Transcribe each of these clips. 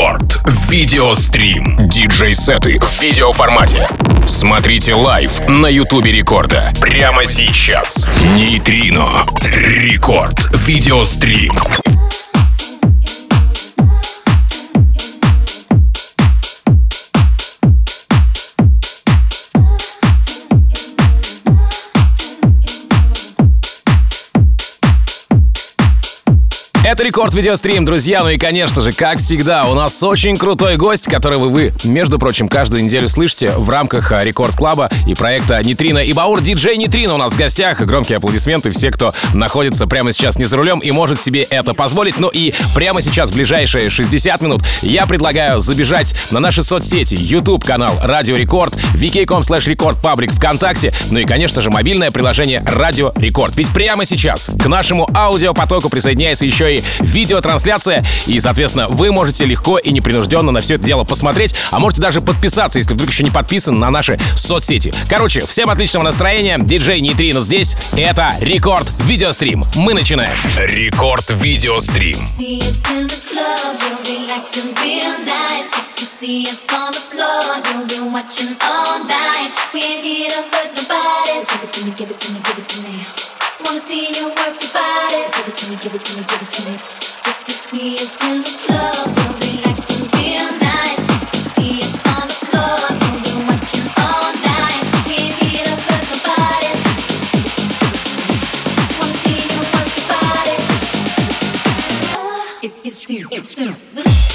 Рекорд. Видеострим. Диджей-сеты в видеоформате. Смотрите лайв на Ютубе Рекорда. Прямо сейчас. Нейтрино. Рекорд. Видеострим. Это Рекорд Видеострим, друзья. Ну и, конечно же, как всегда, у нас очень крутой гость, которого вы, между прочим, каждую неделю слышите в рамках а, Рекорд Клаба и проекта Нейтрино и Баур. Диджей Нейтрино у нас в гостях. Громкие аплодисменты все, кто находится прямо сейчас не за рулем и может себе это позволить. Ну и прямо сейчас, в ближайшие 60 минут, я предлагаю забежать на наши соцсети. YouTube канал Радио Рекорд, vk.com slash record паблик ВКонтакте, ну и, конечно же, мобильное приложение Радио Рекорд. Ведь прямо сейчас к нашему аудиопотоку присоединяется еще и видеотрансляция. И, соответственно, вы можете легко и непринужденно на все это дело посмотреть, а можете даже подписаться, если вдруг еще не подписан на наши соцсети. Короче, всем отличного настроения. Диджей Нейтрино здесь. Это Рекорд Видеострим. Мы начинаем. Рекорд Видеострим. See us on the floor, you'll be watching all night. We ain't here to hurt nobody. Give it to me, give it to me, give it to me. Wanna see you work your body. Give it to me, give it to me, give it to me. If you see us in the club, we'll be acting real nice. See us on the floor, be watching all night. We're here to hurt nobody. Wanna see you work your body. If you still, still. California,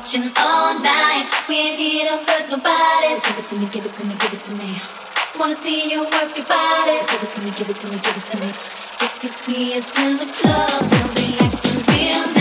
watching all night. We ain't here to hurt nobody. So give it to me, give it to me, give it to me. Wanna see you work your body. So give it to me, give it to me, give it to me. If you see us in the club, we'll be acting real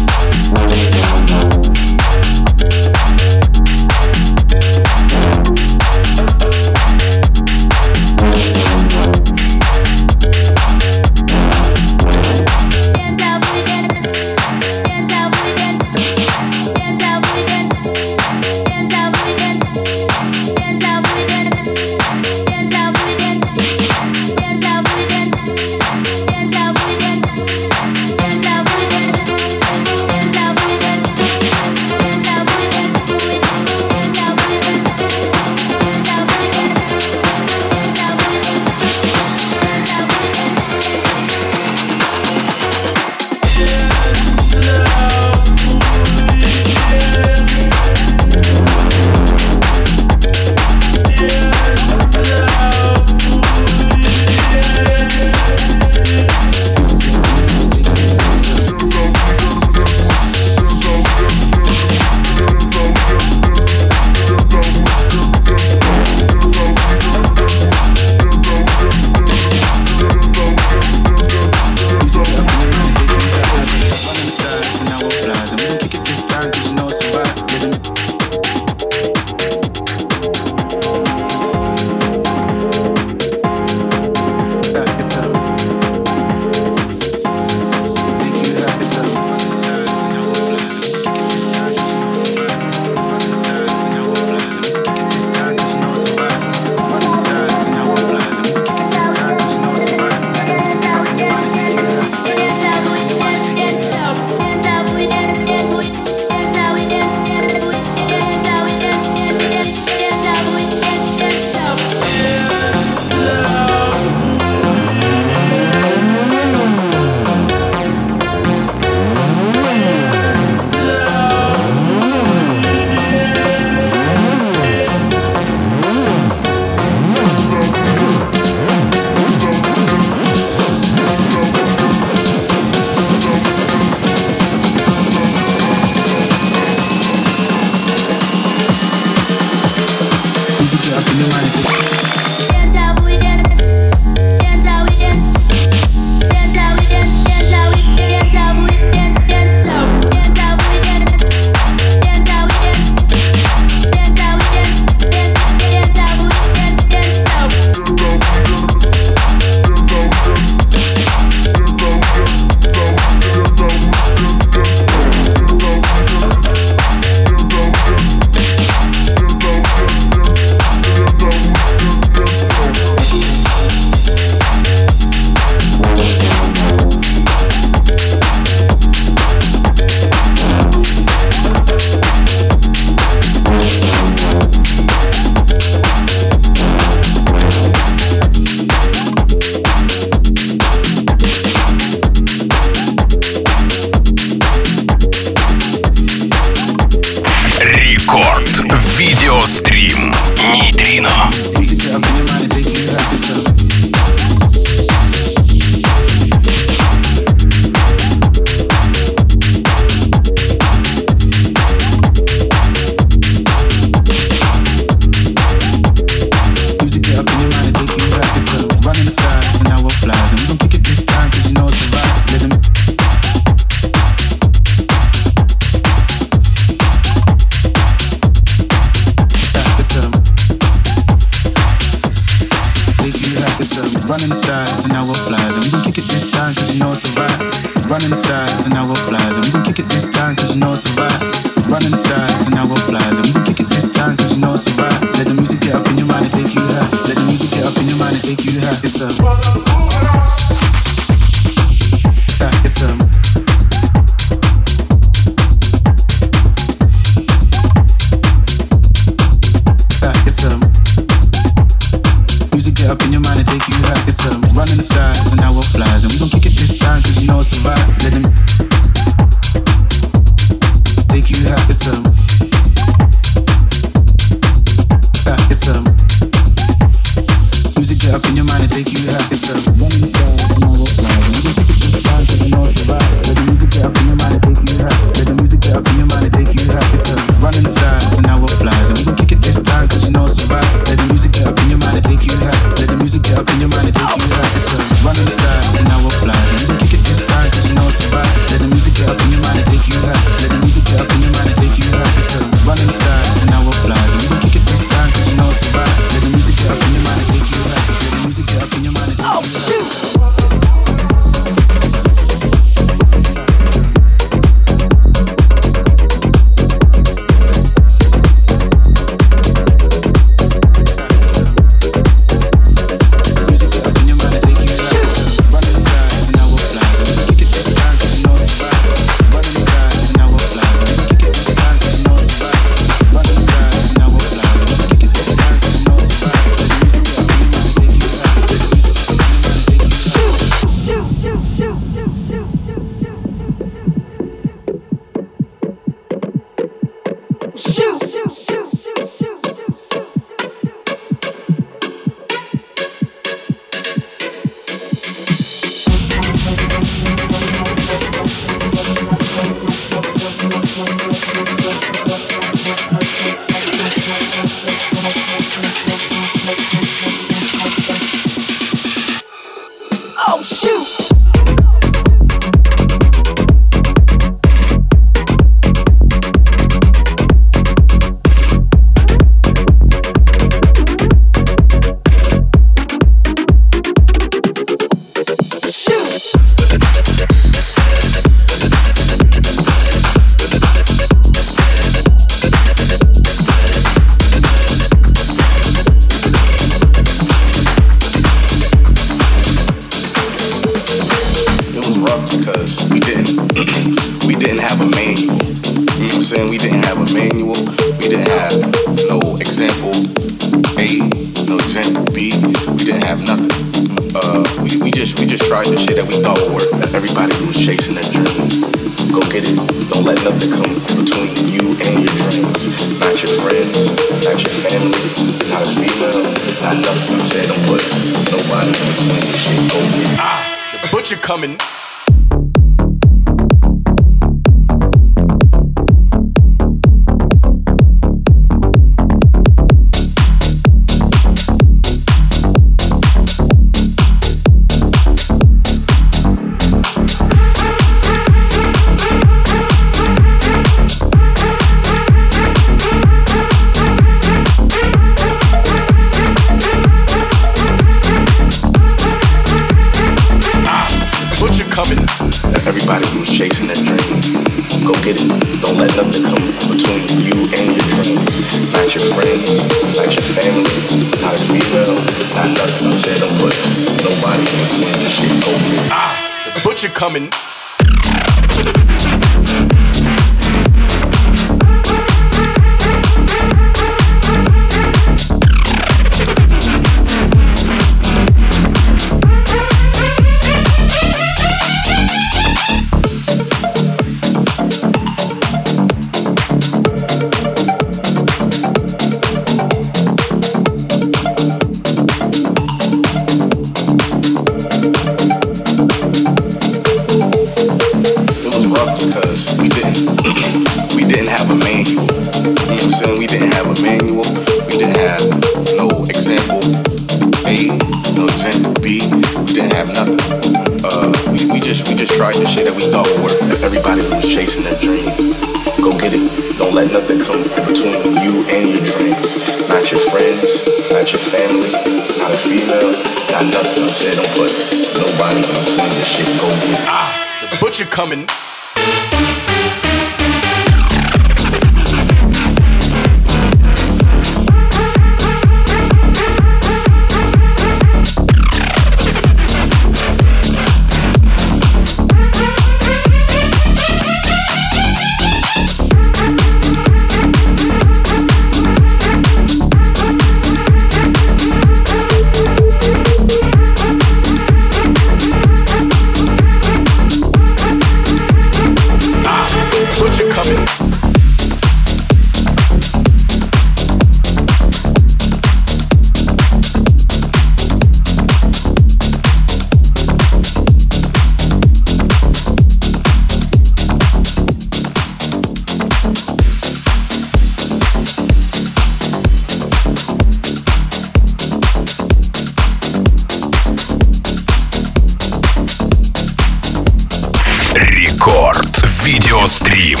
Видеострим.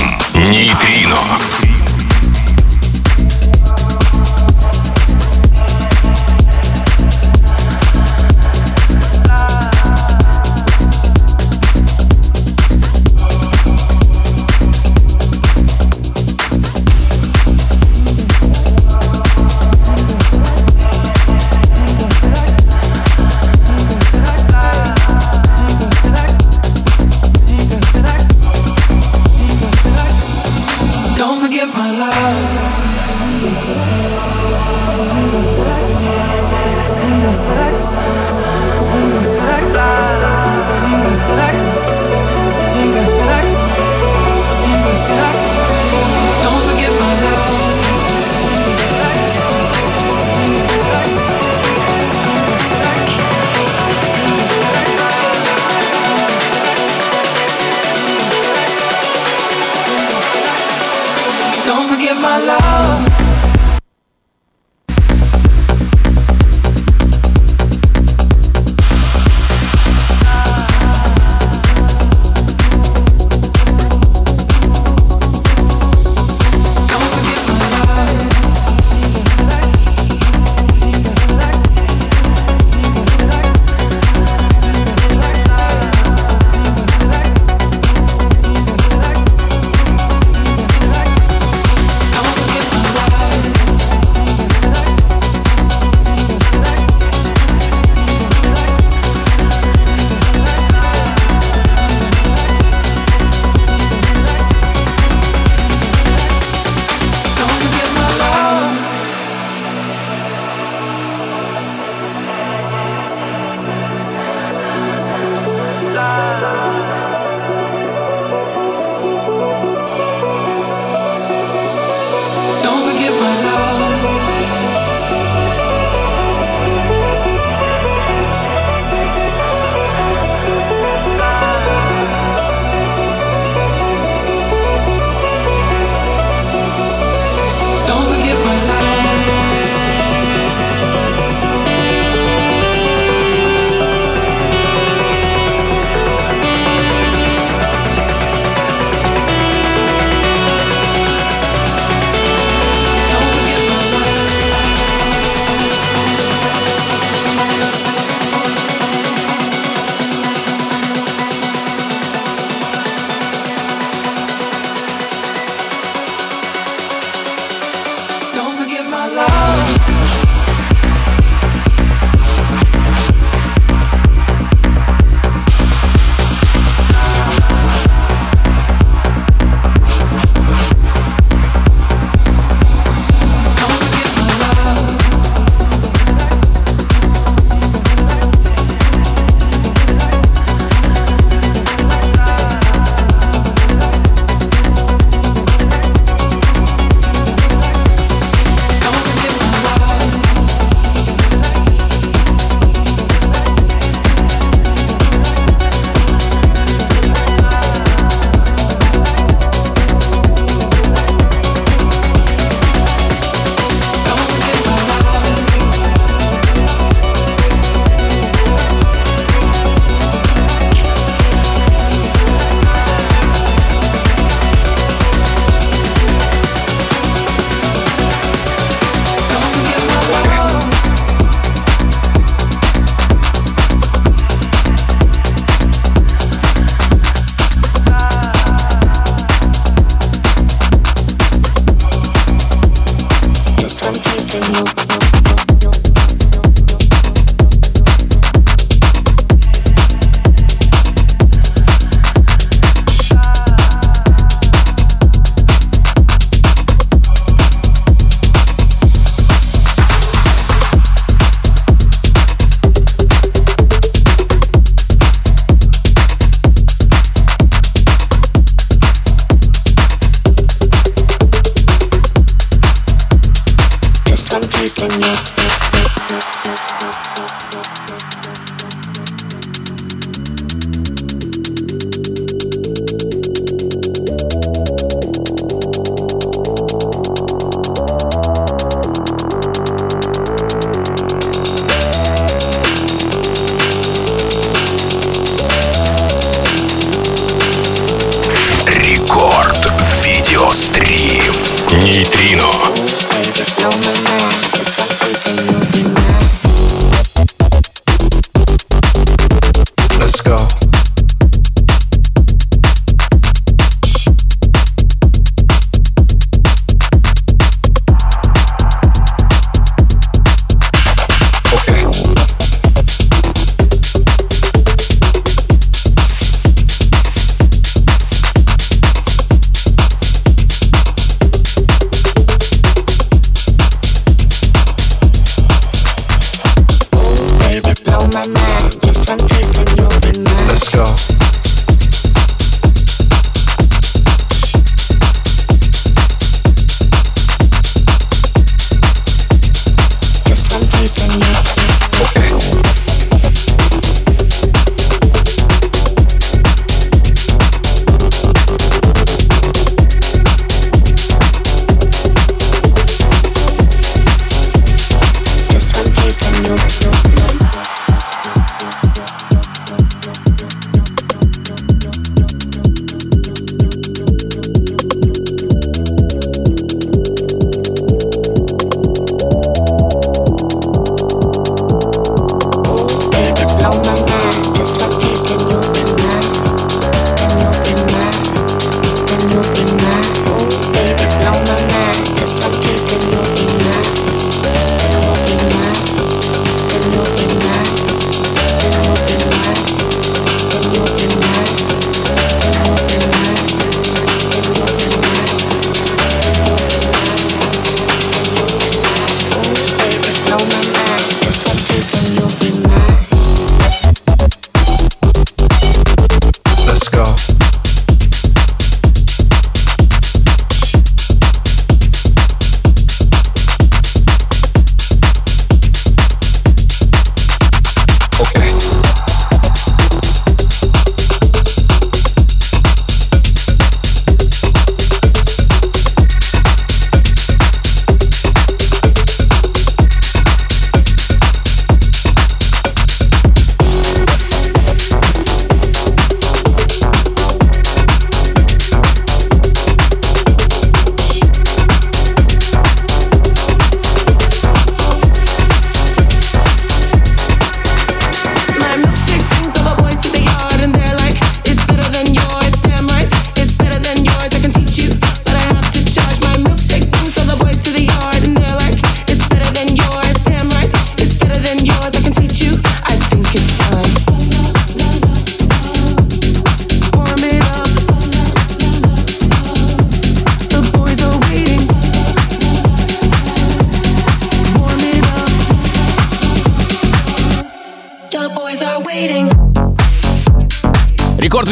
Нейтрино.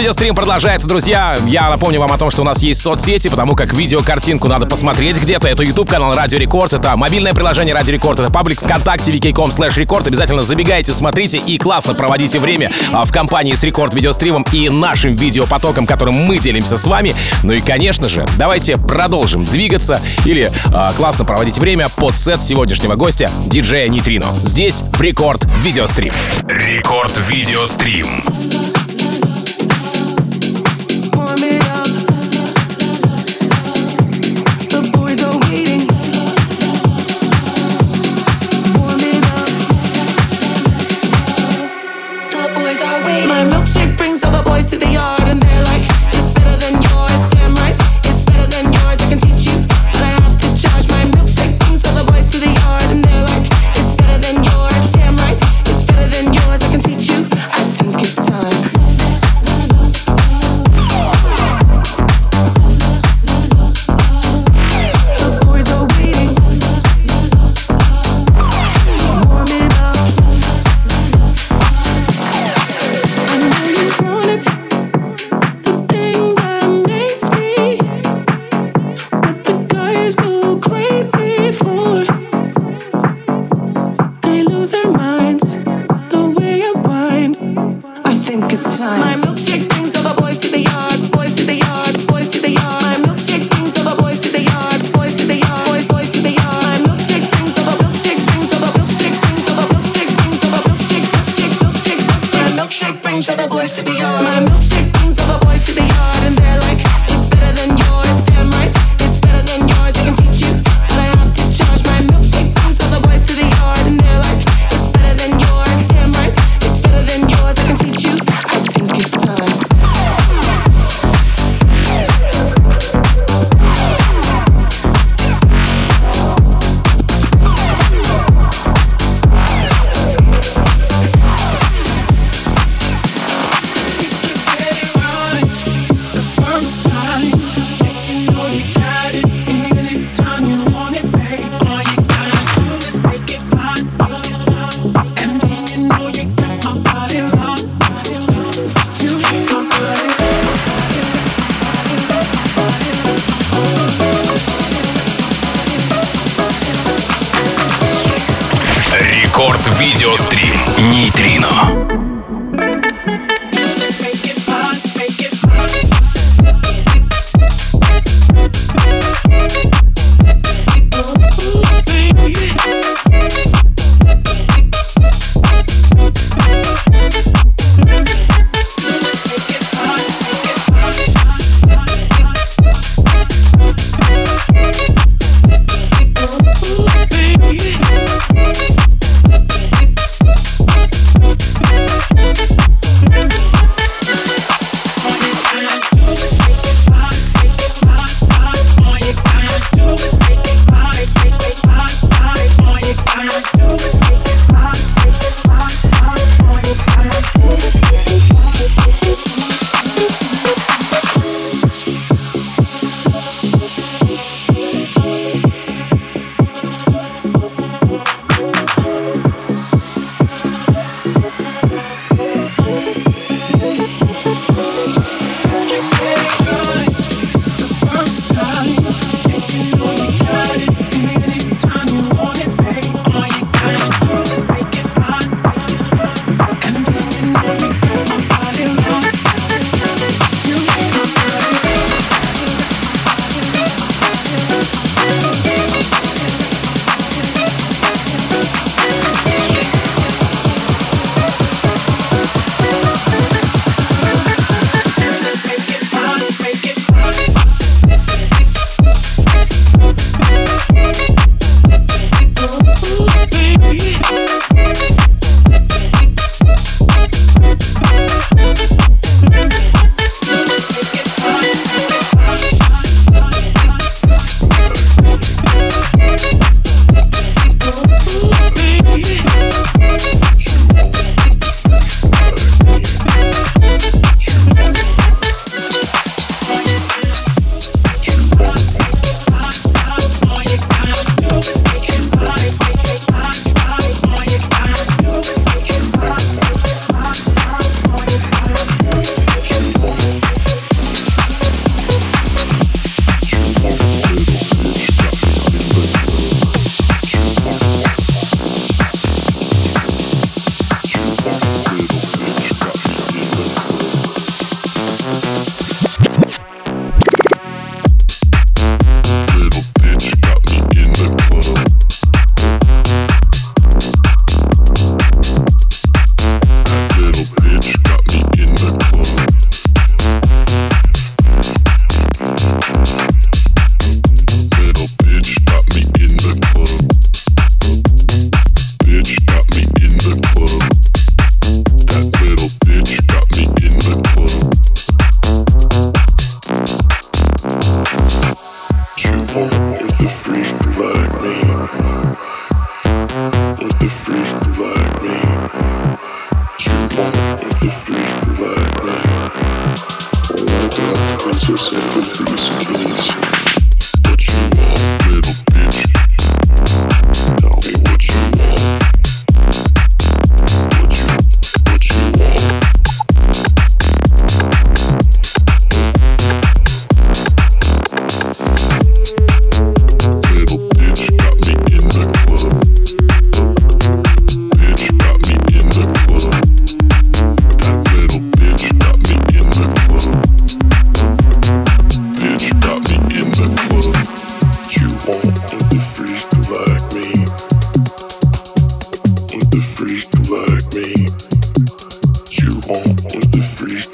Видеострим продолжается, друзья. Я напомню вам о том, что у нас есть соцсети, потому как видеокартинку надо посмотреть где-то. Это YouTube канал Радио Рекорд, это мобильное приложение Радио Рекорд, это паблик ВКонтакте vk.com slash record. Обязательно забегайте, смотрите и классно проводите время а, в компании с Рекорд Видеостримом и нашим видеопотоком, которым мы делимся с вами. Ну и, конечно же, давайте продолжим двигаться или а, классно проводить время под сет сегодняшнего гостя, диджея Нейтрино. Здесь в Рекорд Видеострим. Рекорд Видеострим. freak like me. You want the freak.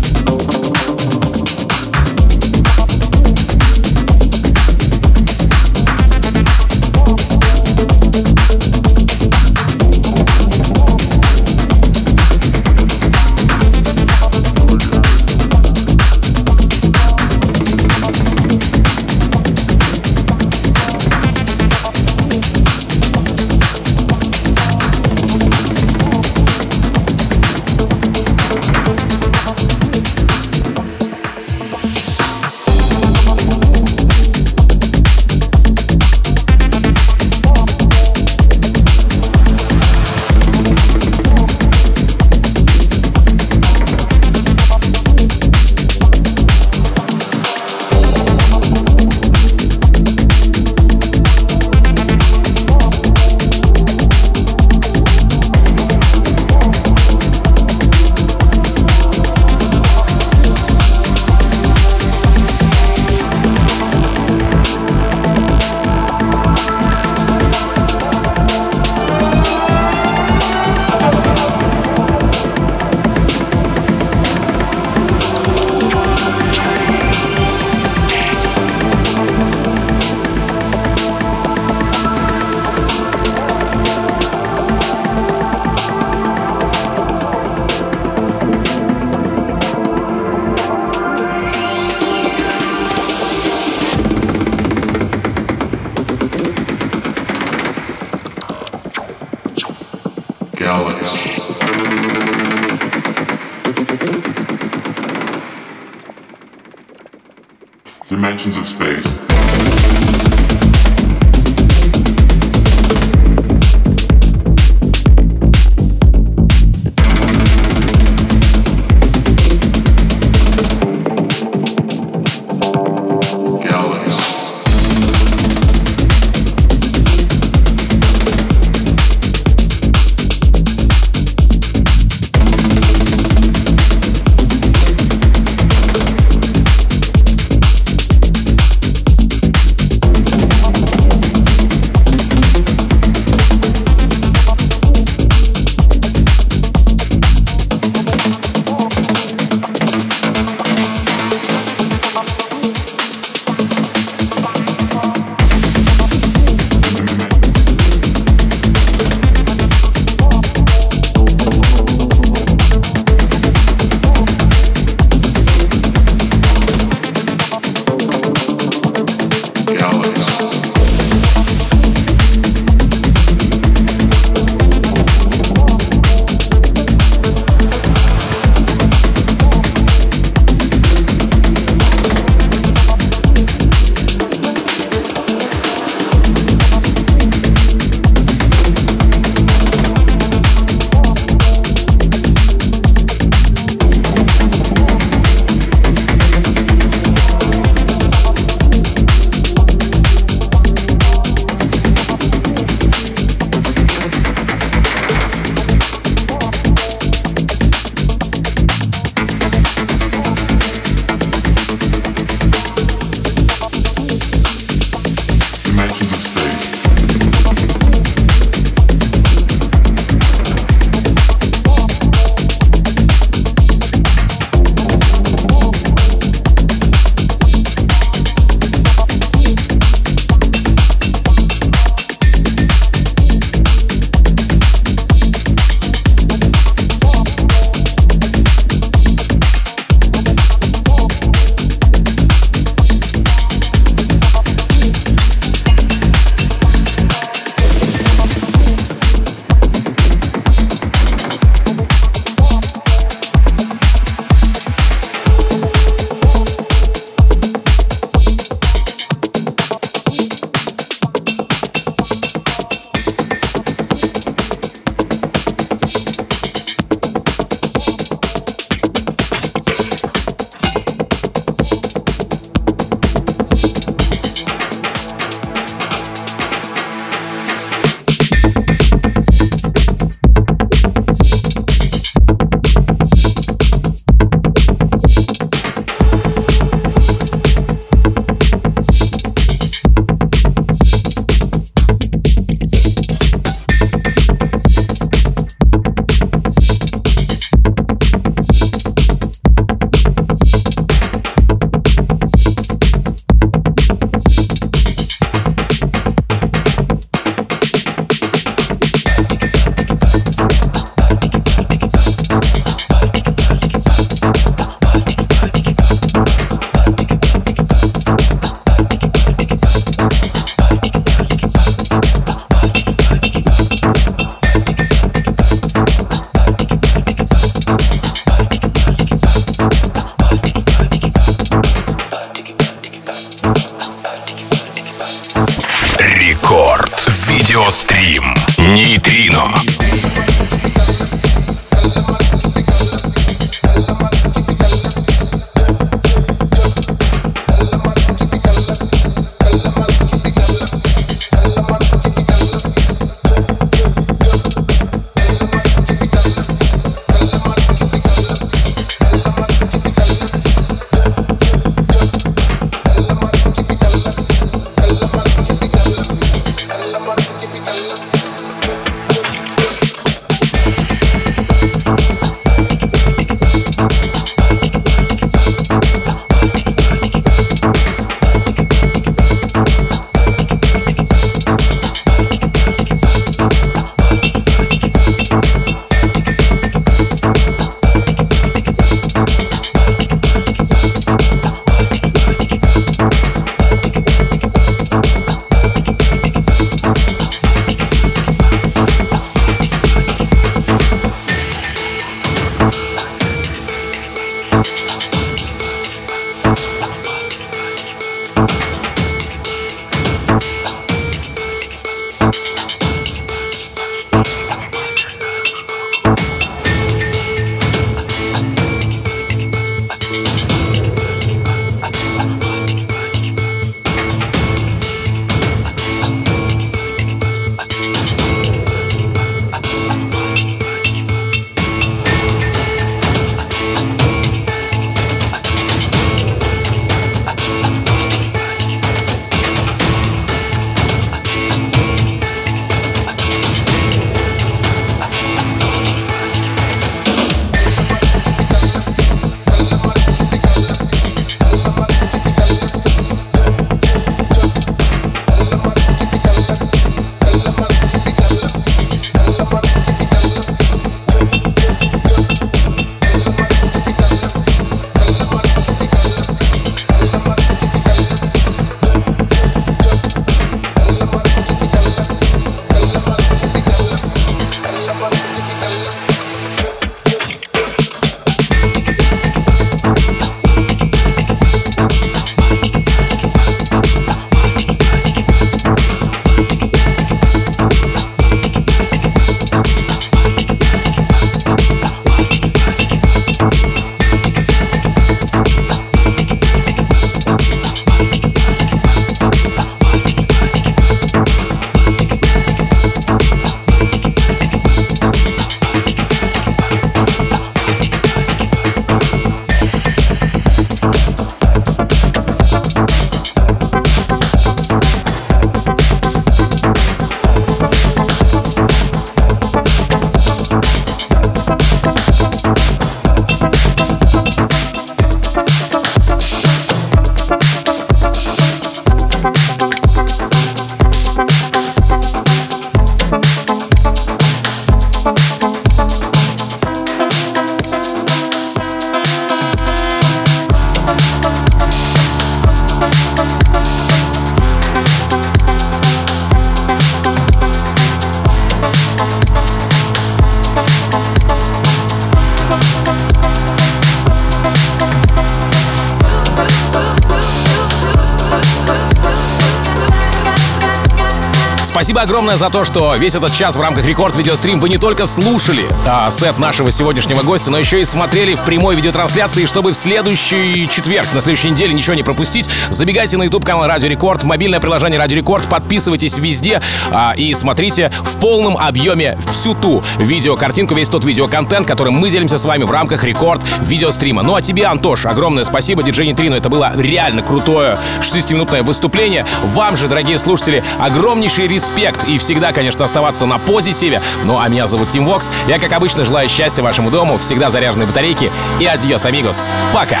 Огромное за то, что весь этот час в рамках Рекорд Видеострим вы не только слушали а, сет нашего сегодняшнего гостя, но еще и смотрели в прямой видеотрансляции. Чтобы в следующий четверг, на следующей неделе ничего не пропустить, забегайте на YouTube канал Радио Рекорд, в мобильное приложение Радио Рекорд, подписывайтесь везде а, и смотрите в полном объеме всю ту видеокартинку, весь тот видеоконтент, которым мы делимся с вами в рамках Рекорд Видеострима. Ну а тебе, Антош, огромное спасибо, диджей Нейтрино. Это было реально крутое 60-минутное выступление. Вам же, дорогие слушатели, огромнейший респект и всегда, конечно, оставаться на позитиве. Ну а меня зовут Тим Вокс. Я, как обычно, желаю счастья вашему дому, всегда заряженные батарейки и адьос, амигос. Пока!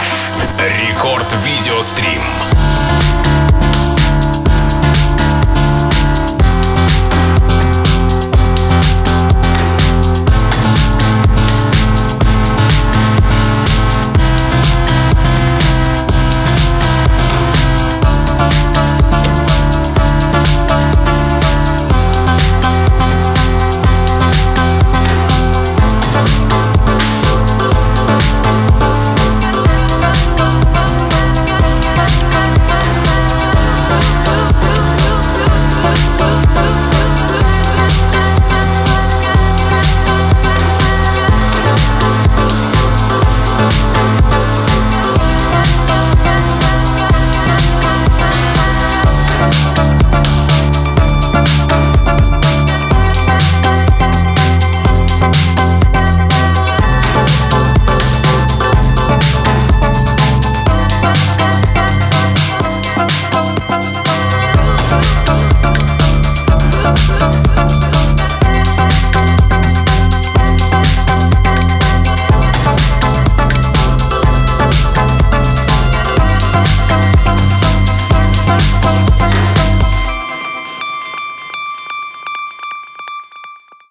Рекорд Видеострим.